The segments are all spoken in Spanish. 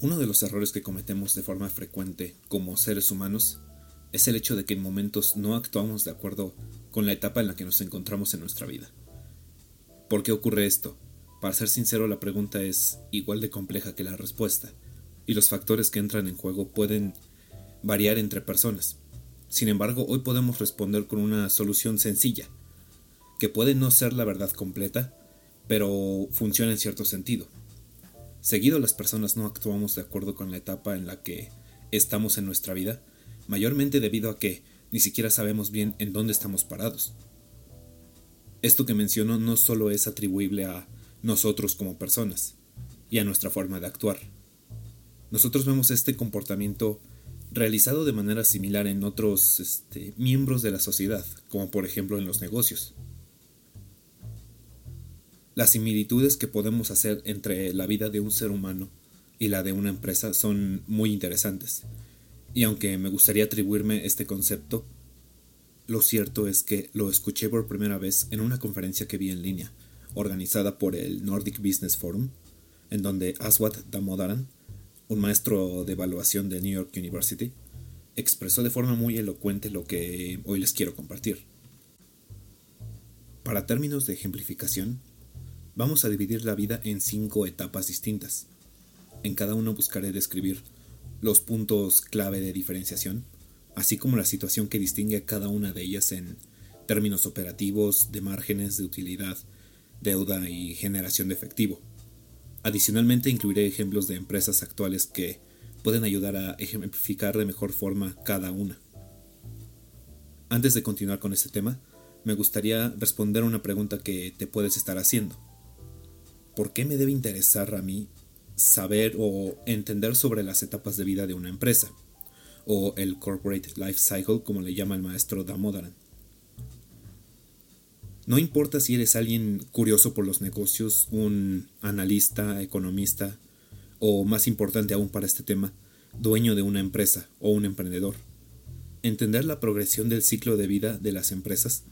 Uno de los errores que cometemos de forma frecuente como seres humanos es el hecho de que en momentos no actuamos de acuerdo con la etapa en la que nos encontramos en nuestra vida. ¿Por qué ocurre esto? Para ser sincero, la pregunta es igual de compleja que la respuesta, y los factores que entran en juego pueden variar entre personas. Sin embargo, hoy podemos responder con una solución sencilla, que puede no ser la verdad completa, pero funciona en cierto sentido. Seguido las personas no actuamos de acuerdo con la etapa en la que estamos en nuestra vida, mayormente debido a que ni siquiera sabemos bien en dónde estamos parados. Esto que menciono no solo es atribuible a nosotros como personas y a nuestra forma de actuar. Nosotros vemos este comportamiento realizado de manera similar en otros este, miembros de la sociedad, como por ejemplo en los negocios. Las similitudes que podemos hacer entre la vida de un ser humano y la de una empresa son muy interesantes. Y aunque me gustaría atribuirme este concepto, lo cierto es que lo escuché por primera vez en una conferencia que vi en línea, organizada por el Nordic Business Forum, en donde Aswat Damodaran, un maestro de evaluación de New York University, expresó de forma muy elocuente lo que hoy les quiero compartir. Para términos de ejemplificación, Vamos a dividir la vida en cinco etapas distintas. En cada uno buscaré describir los puntos clave de diferenciación, así como la situación que distingue a cada una de ellas en términos operativos, de márgenes de utilidad, deuda y generación de efectivo. Adicionalmente incluiré ejemplos de empresas actuales que pueden ayudar a ejemplificar de mejor forma cada una. Antes de continuar con este tema, me gustaría responder una pregunta que te puedes estar haciendo. ¿Por qué me debe interesar a mí saber o entender sobre las etapas de vida de una empresa? O el Corporate Life Cycle, como le llama el maestro Damodaran. No importa si eres alguien curioso por los negocios, un analista, economista, o más importante aún para este tema, dueño de una empresa o un emprendedor. Entender la progresión del ciclo de vida de las empresas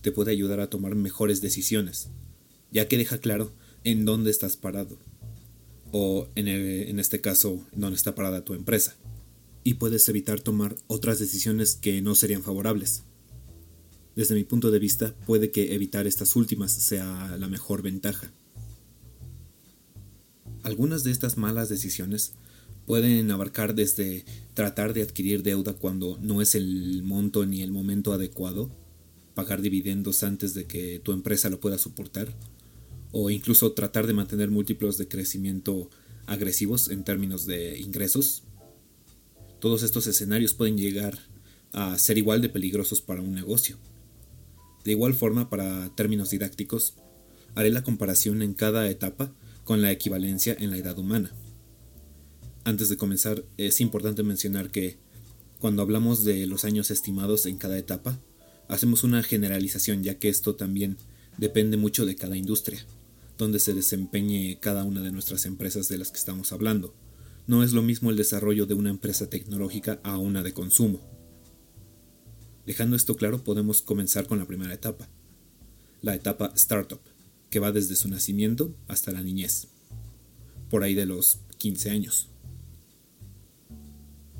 te puede ayudar a tomar mejores decisiones, ya que deja claro en dónde estás parado. O en, este caso, en dónde está parada tu empresa. Y puedes evitar tomar otras decisiones que no serían favorables. Desde mi punto de vista, puede que evitar estas últimas sea la mejor ventaja. Algunas de estas malas decisiones pueden abarcar desde tratar de adquirir deuda cuando no es el monto ni el momento adecuado, pagar dividendos antes de que tu empresa lo pueda soportar, o incluso tratar de mantener múltiplos de crecimiento agresivos en términos de ingresos. Todos estos escenarios pueden llegar a ser igual de peligrosos para un negocio. De igual forma, para términos didácticos, haré la comparación en cada etapa con la equivalencia en la edad humana. Antes de comenzar, es importante mencionar que cuando hablamos de los años estimados en cada etapa, hacemos una generalización ya que esto también depende mucho de cada industria donde se desempeñe cada una de nuestras empresas de las que estamos hablando. No es lo mismo el desarrollo de una empresa tecnológica a una de consumo. Dejando esto claro, podemos comenzar con la primera etapa, la etapa startup, que va desde su nacimiento hasta la niñez, por ahí de los 15 años.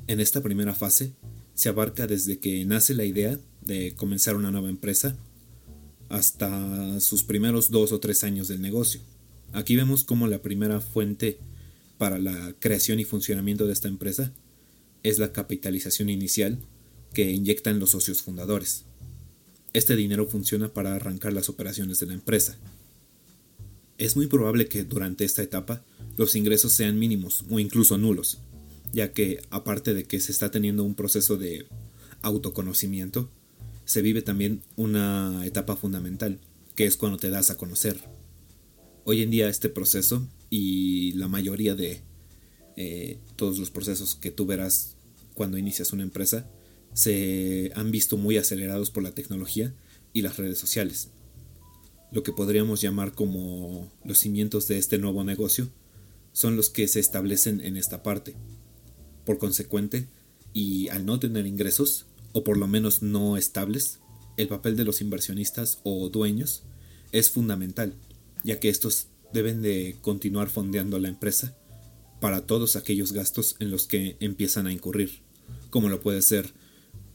En esta primera fase se abarca desde que nace la idea de comenzar una nueva empresa hasta sus primeros dos o tres años del negocio. Aquí vemos como la primera fuente para la creación y funcionamiento de esta empresa es la capitalización inicial que inyectan los socios fundadores. Este dinero funciona para arrancar las operaciones de la empresa. Es muy probable que durante esta etapa los ingresos sean mínimos o incluso nulos, ya que aparte de que se está teniendo un proceso de autoconocimiento, se vive también una etapa fundamental, que es cuando te das a conocer. Hoy en día este proceso y la mayoría de eh, todos los procesos que tú verás cuando inicias una empresa se han visto muy acelerados por la tecnología y las redes sociales. Lo que podríamos llamar como los cimientos de este nuevo negocio son los que se establecen en esta parte. Por consecuente, y al no tener ingresos, o por lo menos no estables, el papel de los inversionistas o dueños es fundamental, ya que estos deben de continuar fondeando la empresa para todos aquellos gastos en los que empiezan a incurrir, como lo puede ser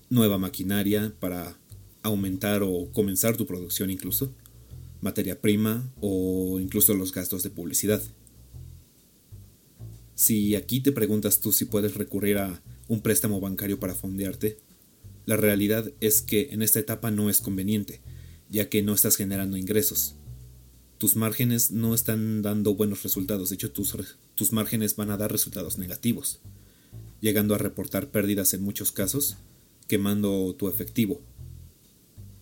nueva maquinaria para aumentar o comenzar tu producción incluso, materia prima o incluso los gastos de publicidad. Si aquí te preguntas tú si puedes recurrir a un préstamo bancario para fondearte, la realidad es que en esta etapa no es conveniente, ya que no estás generando ingresos. Tus márgenes no están dando buenos resultados, de hecho tus, tus márgenes van a dar resultados negativos, llegando a reportar pérdidas en muchos casos, quemando tu efectivo.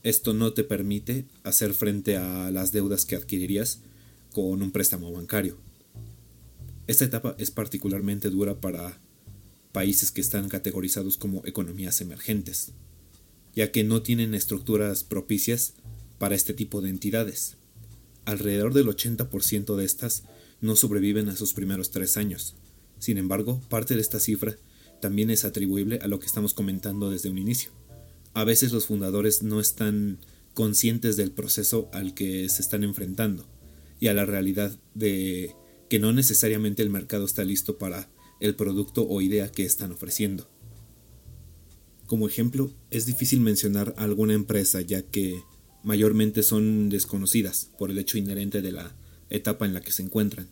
Esto no te permite hacer frente a las deudas que adquirirías con un préstamo bancario. Esta etapa es particularmente dura para países que están categorizados como economías emergentes, ya que no tienen estructuras propicias para este tipo de entidades. Alrededor del 80% de estas no sobreviven a sus primeros tres años. Sin embargo, parte de esta cifra también es atribuible a lo que estamos comentando desde un inicio. A veces los fundadores no están conscientes del proceso al que se están enfrentando y a la realidad de que no necesariamente el mercado está listo para el producto o idea que están ofreciendo. Como ejemplo, es difícil mencionar alguna empresa ya que mayormente son desconocidas por el hecho inherente de la etapa en la que se encuentran,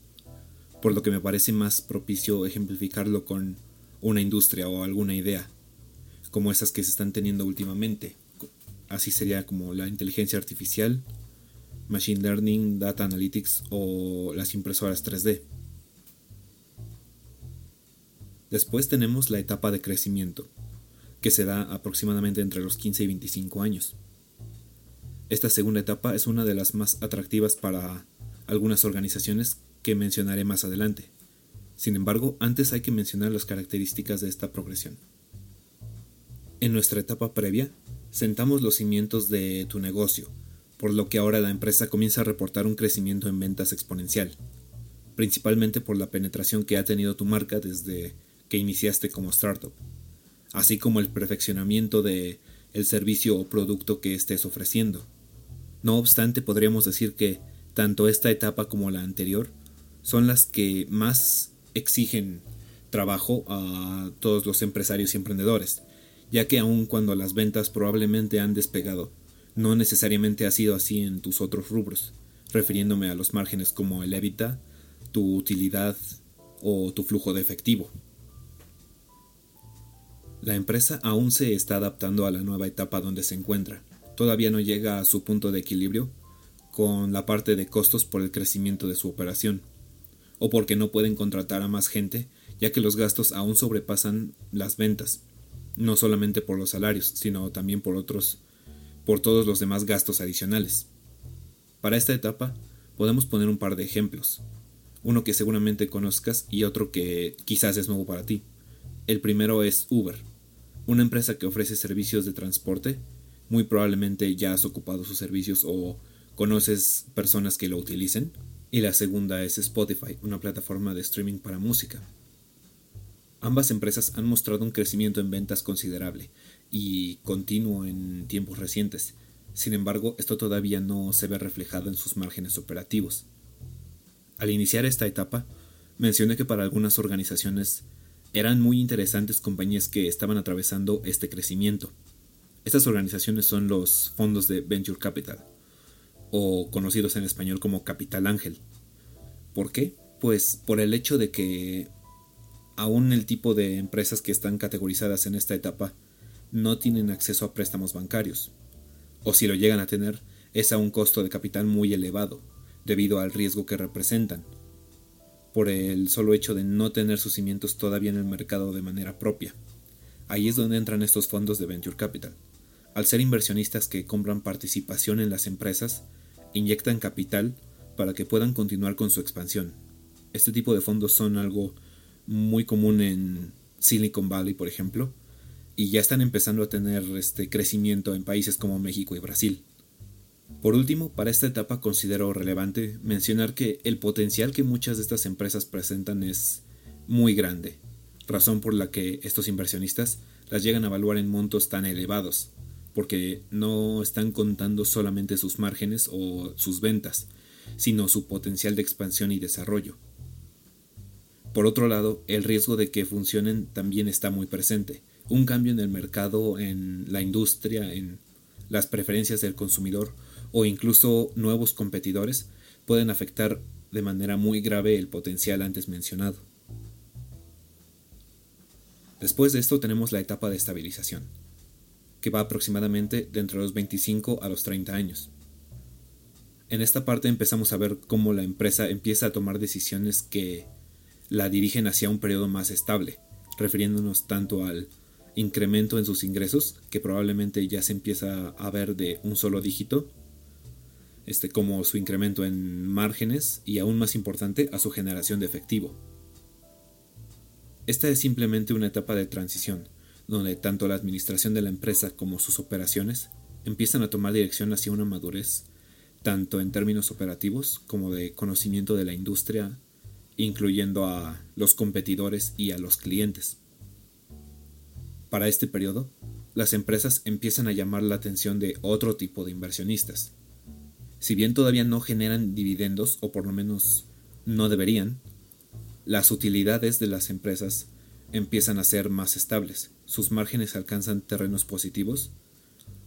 por lo que me parece más propicio ejemplificarlo con una industria o alguna idea, como esas que se están teniendo últimamente. Así sería como la inteligencia artificial, machine learning, data analytics o las impresoras 3D. Después tenemos la etapa de crecimiento, que se da aproximadamente entre los 15 y 25 años. Esta segunda etapa es una de las más atractivas para algunas organizaciones que mencionaré más adelante. Sin embargo, antes hay que mencionar las características de esta progresión. En nuestra etapa previa, sentamos los cimientos de tu negocio, por lo que ahora la empresa comienza a reportar un crecimiento en ventas exponencial, principalmente por la penetración que ha tenido tu marca desde que iniciaste como startup, así como el perfeccionamiento de el servicio o producto que estés ofreciendo. No obstante, podríamos decir que tanto esta etapa como la anterior son las que más exigen trabajo a todos los empresarios y emprendedores, ya que aun cuando las ventas probablemente han despegado, no necesariamente ha sido así en tus otros rubros, refiriéndome a los márgenes como el EBITDA, tu utilidad o tu flujo de efectivo. La empresa aún se está adaptando a la nueva etapa donde se encuentra. Todavía no llega a su punto de equilibrio con la parte de costos por el crecimiento de su operación, o porque no pueden contratar a más gente, ya que los gastos aún sobrepasan las ventas, no solamente por los salarios, sino también por otros por todos los demás gastos adicionales. Para esta etapa podemos poner un par de ejemplos, uno que seguramente conozcas y otro que quizás es nuevo para ti. El primero es Uber, una empresa que ofrece servicios de transporte. Muy probablemente ya has ocupado sus servicios o conoces personas que lo utilicen. Y la segunda es Spotify, una plataforma de streaming para música. Ambas empresas han mostrado un crecimiento en ventas considerable y continuo en tiempos recientes. Sin embargo, esto todavía no se ve reflejado en sus márgenes operativos. Al iniciar esta etapa, mencioné que para algunas organizaciones eran muy interesantes compañías que estaban atravesando este crecimiento. Estas organizaciones son los fondos de Venture Capital, o conocidos en español como Capital Ángel. ¿Por qué? Pues por el hecho de que aún el tipo de empresas que están categorizadas en esta etapa no tienen acceso a préstamos bancarios, o si lo llegan a tener, es a un costo de capital muy elevado, debido al riesgo que representan, por el solo hecho de no tener sus cimientos todavía en el mercado de manera propia. Ahí es donde entran estos fondos de Venture Capital. Al ser inversionistas que compran participación en las empresas, inyectan capital para que puedan continuar con su expansión. Este tipo de fondos son algo muy común en Silicon Valley, por ejemplo, y ya están empezando a tener este crecimiento en países como México y Brasil. Por último, para esta etapa considero relevante mencionar que el potencial que muchas de estas empresas presentan es muy grande, razón por la que estos inversionistas las llegan a evaluar en montos tan elevados, porque no están contando solamente sus márgenes o sus ventas, sino su potencial de expansión y desarrollo. Por otro lado, el riesgo de que funcionen también está muy presente. Un cambio en el mercado, en la industria, en las preferencias del consumidor o incluso nuevos competidores pueden afectar de manera muy grave el potencial antes mencionado. Después de esto tenemos la etapa de estabilización, que va aproximadamente de entre los 25 a los 30 años. En esta parte empezamos a ver cómo la empresa empieza a tomar decisiones que la dirigen hacia un periodo más estable, refiriéndonos tanto al incremento en sus ingresos, que probablemente ya se empieza a ver de un solo dígito, este, como su incremento en márgenes y aún más importante a su generación de efectivo. Esta es simplemente una etapa de transición, donde tanto la administración de la empresa como sus operaciones empiezan a tomar dirección hacia una madurez, tanto en términos operativos como de conocimiento de la industria, incluyendo a los competidores y a los clientes. Para este periodo, las empresas empiezan a llamar la atención de otro tipo de inversionistas. Si bien todavía no generan dividendos, o por lo menos no deberían, las utilidades de las empresas empiezan a ser más estables, sus márgenes alcanzan terrenos positivos,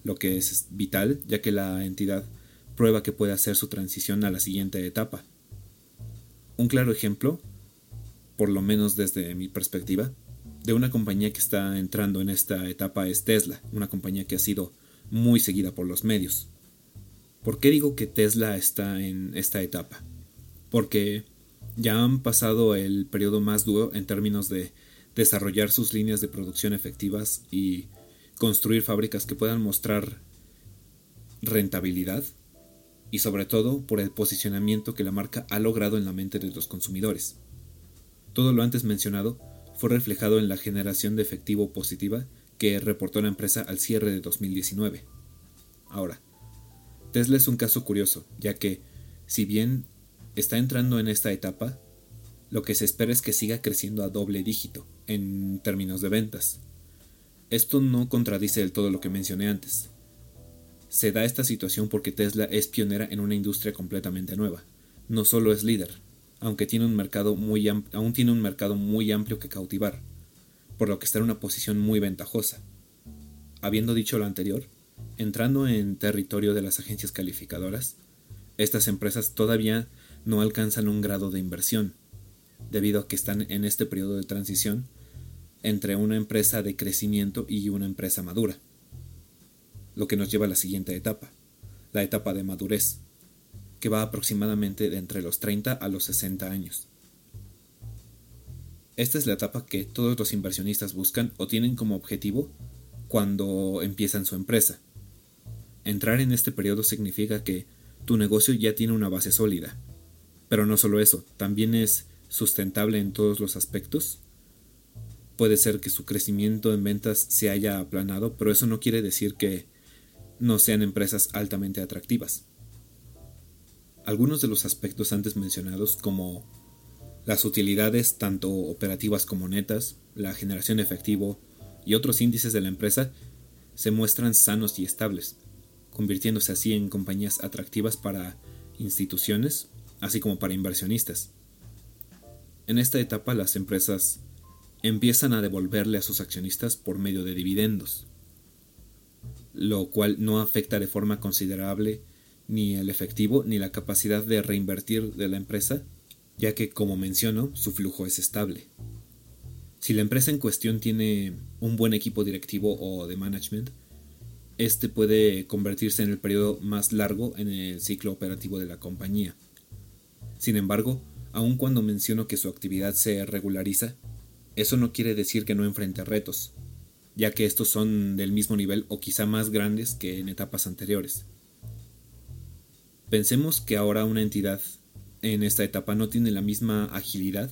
lo que es vital ya que la entidad prueba que puede hacer su transición a la siguiente etapa. Un claro ejemplo, por lo menos desde mi perspectiva, de una compañía que está entrando en esta etapa es Tesla, una compañía que ha sido muy seguida por los medios. ¿Por qué digo que Tesla está en esta etapa? Porque ya han pasado el periodo más duro en términos de desarrollar sus líneas de producción efectivas y construir fábricas que puedan mostrar rentabilidad y sobre todo por el posicionamiento que la marca ha logrado en la mente de los consumidores. Todo lo antes mencionado fue reflejado en la generación de efectivo positiva que reportó la empresa al cierre de 2019. Ahora, Tesla es un caso curioso, ya que, si bien está entrando en esta etapa, lo que se espera es que siga creciendo a doble dígito en términos de ventas. Esto no contradice del todo lo que mencioné antes. Se da esta situación porque Tesla es pionera en una industria completamente nueva. No solo es líder, aunque tiene un mercado muy aún tiene un mercado muy amplio que cautivar, por lo que está en una posición muy ventajosa. Habiendo dicho lo anterior, entrando en territorio de las agencias calificadoras, estas empresas todavía no alcanzan un grado de inversión, debido a que están en este periodo de transición entre una empresa de crecimiento y una empresa madura, lo que nos lleva a la siguiente etapa, la etapa de madurez, que va aproximadamente de entre los 30 a los 60 años. Esta es la etapa que todos los inversionistas buscan o tienen como objetivo cuando empiezan su empresa. Entrar en este periodo significa que tu negocio ya tiene una base sólida. Pero no solo eso, también es sustentable en todos los aspectos. Puede ser que su crecimiento en ventas se haya aplanado, pero eso no quiere decir que no sean empresas altamente atractivas. Algunos de los aspectos antes mencionados como las utilidades tanto operativas como netas, la generación de efectivo y otros índices de la empresa se muestran sanos y estables, convirtiéndose así en compañías atractivas para instituciones, así como para inversionistas. En esta etapa las empresas empiezan a devolverle a sus accionistas por medio de dividendos, lo cual no afecta de forma considerable ni el efectivo ni la capacidad de reinvertir de la empresa, ya que, como menciono, su flujo es estable. Si la empresa en cuestión tiene un buen equipo directivo o de management, este puede convertirse en el periodo más largo en el ciclo operativo de la compañía. Sin embargo, aun cuando menciono que su actividad se regulariza, eso no quiere decir que no enfrente retos, ya que estos son del mismo nivel o quizá más grandes que en etapas anteriores. Pensemos que ahora una entidad en esta etapa no tiene la misma agilidad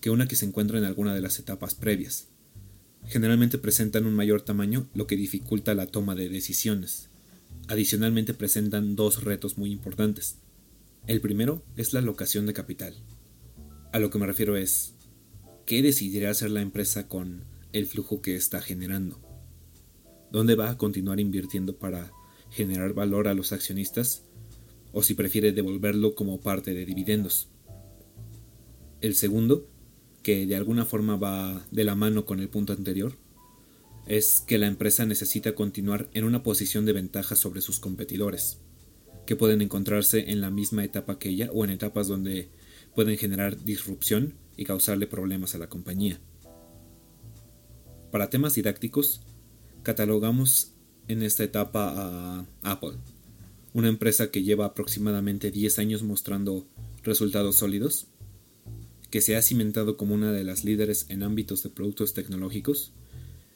que una que se encuentra en alguna de las etapas previas. Generalmente presentan un mayor tamaño, lo que dificulta la toma de decisiones. Adicionalmente presentan dos retos muy importantes. El primero es la alocación de capital. A lo que me refiero es, ¿qué decidirá hacer la empresa con el flujo que está generando? ¿Dónde va a continuar invirtiendo para generar valor a los accionistas o si prefiere devolverlo como parte de dividendos. El segundo, que de alguna forma va de la mano con el punto anterior, es que la empresa necesita continuar en una posición de ventaja sobre sus competidores, que pueden encontrarse en la misma etapa que ella o en etapas donde pueden generar disrupción y causarle problemas a la compañía. Para temas didácticos, catalogamos en esta etapa a Apple, una empresa que lleva aproximadamente 10 años mostrando resultados sólidos, que se ha cimentado como una de las líderes en ámbitos de productos tecnológicos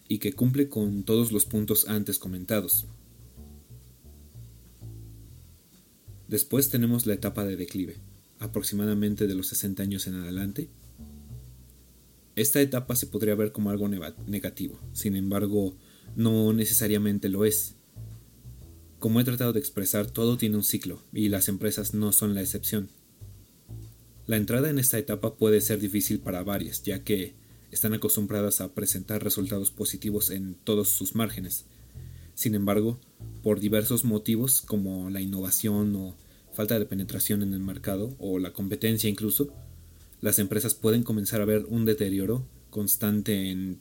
y que cumple con todos los puntos antes comentados. Después tenemos la etapa de declive, aproximadamente de los 60 años en adelante. Esta etapa se podría ver como algo negativo, sin embargo, no necesariamente lo es. Como he tratado de expresar, todo tiene un ciclo, y las empresas no son la excepción. La entrada en esta etapa puede ser difícil para varias, ya que están acostumbradas a presentar resultados positivos en todos sus márgenes. Sin embargo, por diversos motivos como la innovación o falta de penetración en el mercado o la competencia incluso, las empresas pueden comenzar a ver un deterioro constante en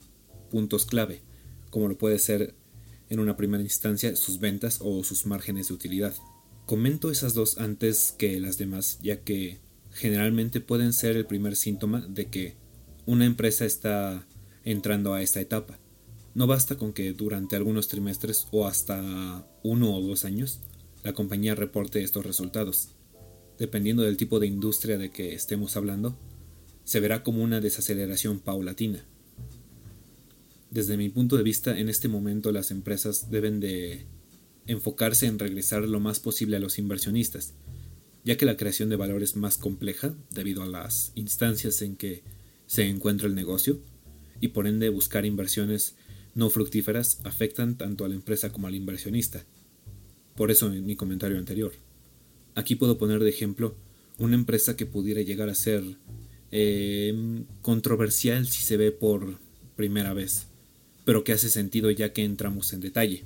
puntos clave, como lo puede ser en una primera instancia sus ventas o sus márgenes de utilidad. Comento esas dos antes que las demás, ya que generalmente pueden ser el primer síntoma de que una empresa está entrando a esta etapa. No basta con que durante algunos trimestres o hasta uno o dos años la compañía reporte estos resultados. Dependiendo del tipo de industria de que estemos hablando, se verá como una desaceleración paulatina. Desde mi punto de vista, en este momento las empresas deben de enfocarse en regresar lo más posible a los inversionistas, ya que la creación de valor es más compleja debido a las instancias en que se encuentra el negocio, y por ende buscar inversiones no fructíferas afectan tanto a la empresa como al inversionista. Por eso en mi comentario anterior. Aquí puedo poner de ejemplo una empresa que pudiera llegar a ser eh, controversial si se ve por primera vez, pero que hace sentido ya que entramos en detalle.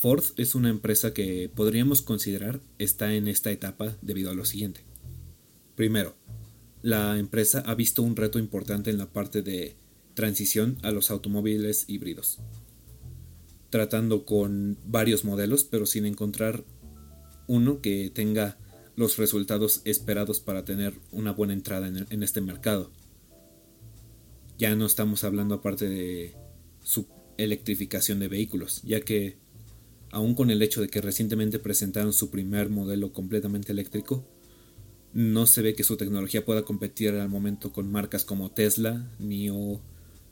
Ford es una empresa que podríamos considerar está en esta etapa debido a lo siguiente. Primero, la empresa ha visto un reto importante en la parte de transición a los automóviles híbridos tratando con varios modelos, pero sin encontrar uno que tenga los resultados esperados para tener una buena entrada en, este mercado. Ya no estamos hablando aparte de su electrificación de vehículos, ya que aun con el hecho de que recientemente presentaron su primer modelo completamente eléctrico, no se ve que su tecnología pueda competir al momento con marcas como Tesla, NIO,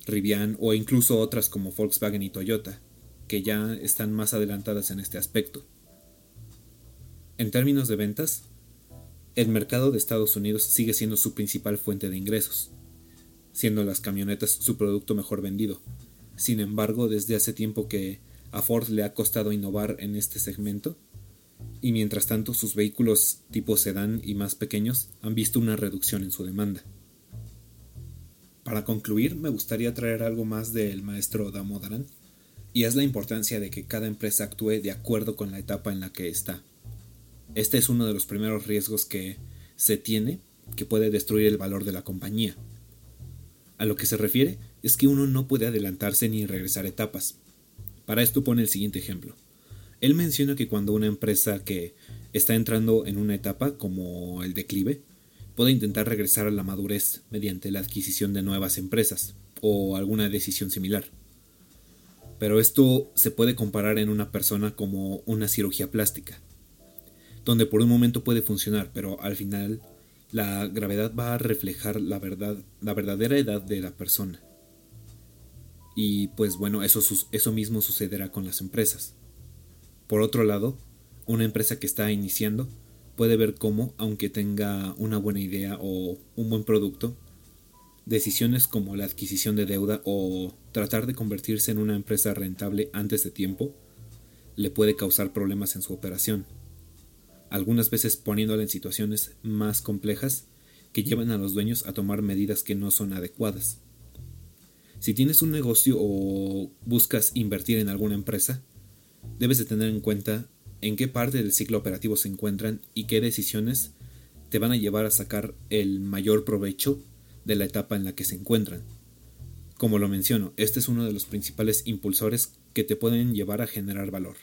Rivian o incluso otras como Volkswagen y Toyota que ya están más adelantadas en este aspecto. En términos de ventas, el mercado de Estados Unidos sigue siendo su principal fuente de ingresos, siendo las camionetas su producto mejor vendido. Sin embargo, desde hace tiempo que a Ford le ha costado innovar en este segmento, y mientras tanto sus vehículos tipo sedán y más pequeños han visto una reducción en su demanda. Para concluir, me gustaría traer algo más del maestro Damodaran, y es la importancia de que cada empresa actúe de acuerdo con la etapa en la que está. Este es uno de los primeros riesgos que se tiene que puede destruir el valor de la compañía. A lo que se refiere es que uno no puede adelantarse ni regresar etapas. Para esto pone el siguiente ejemplo. Él menciona que cuando una empresa que está entrando en una etapa como el declive, puede intentar regresar a la madurez mediante la adquisición de nuevas empresas o alguna decisión similar. Pero esto se puede comparar en una persona como una cirugía plástica, donde por un momento puede funcionar, pero al final la gravedad va a reflejar la verdad, la verdadera edad de la persona. Y pues bueno, eso, eso mismo sucederá con las empresas. Por otro lado, una empresa que está iniciando puede ver cómo, aunque tenga una buena idea o un buen producto, Decisiones como la adquisición de deuda o tratar de convertirse en una empresa rentable antes de tiempo le puede causar problemas en su operación, algunas veces poniéndola en situaciones más complejas que llevan a los dueños a tomar medidas que no son adecuadas. Si tienes un negocio o buscas invertir en alguna empresa, debes de tener en cuenta en qué parte del ciclo operativo se encuentran y qué decisiones te van a llevar a sacar el mayor provecho de la etapa en la que se encuentran. Como lo menciono, este es uno de los principales impulsores que te pueden llevar a generar valor.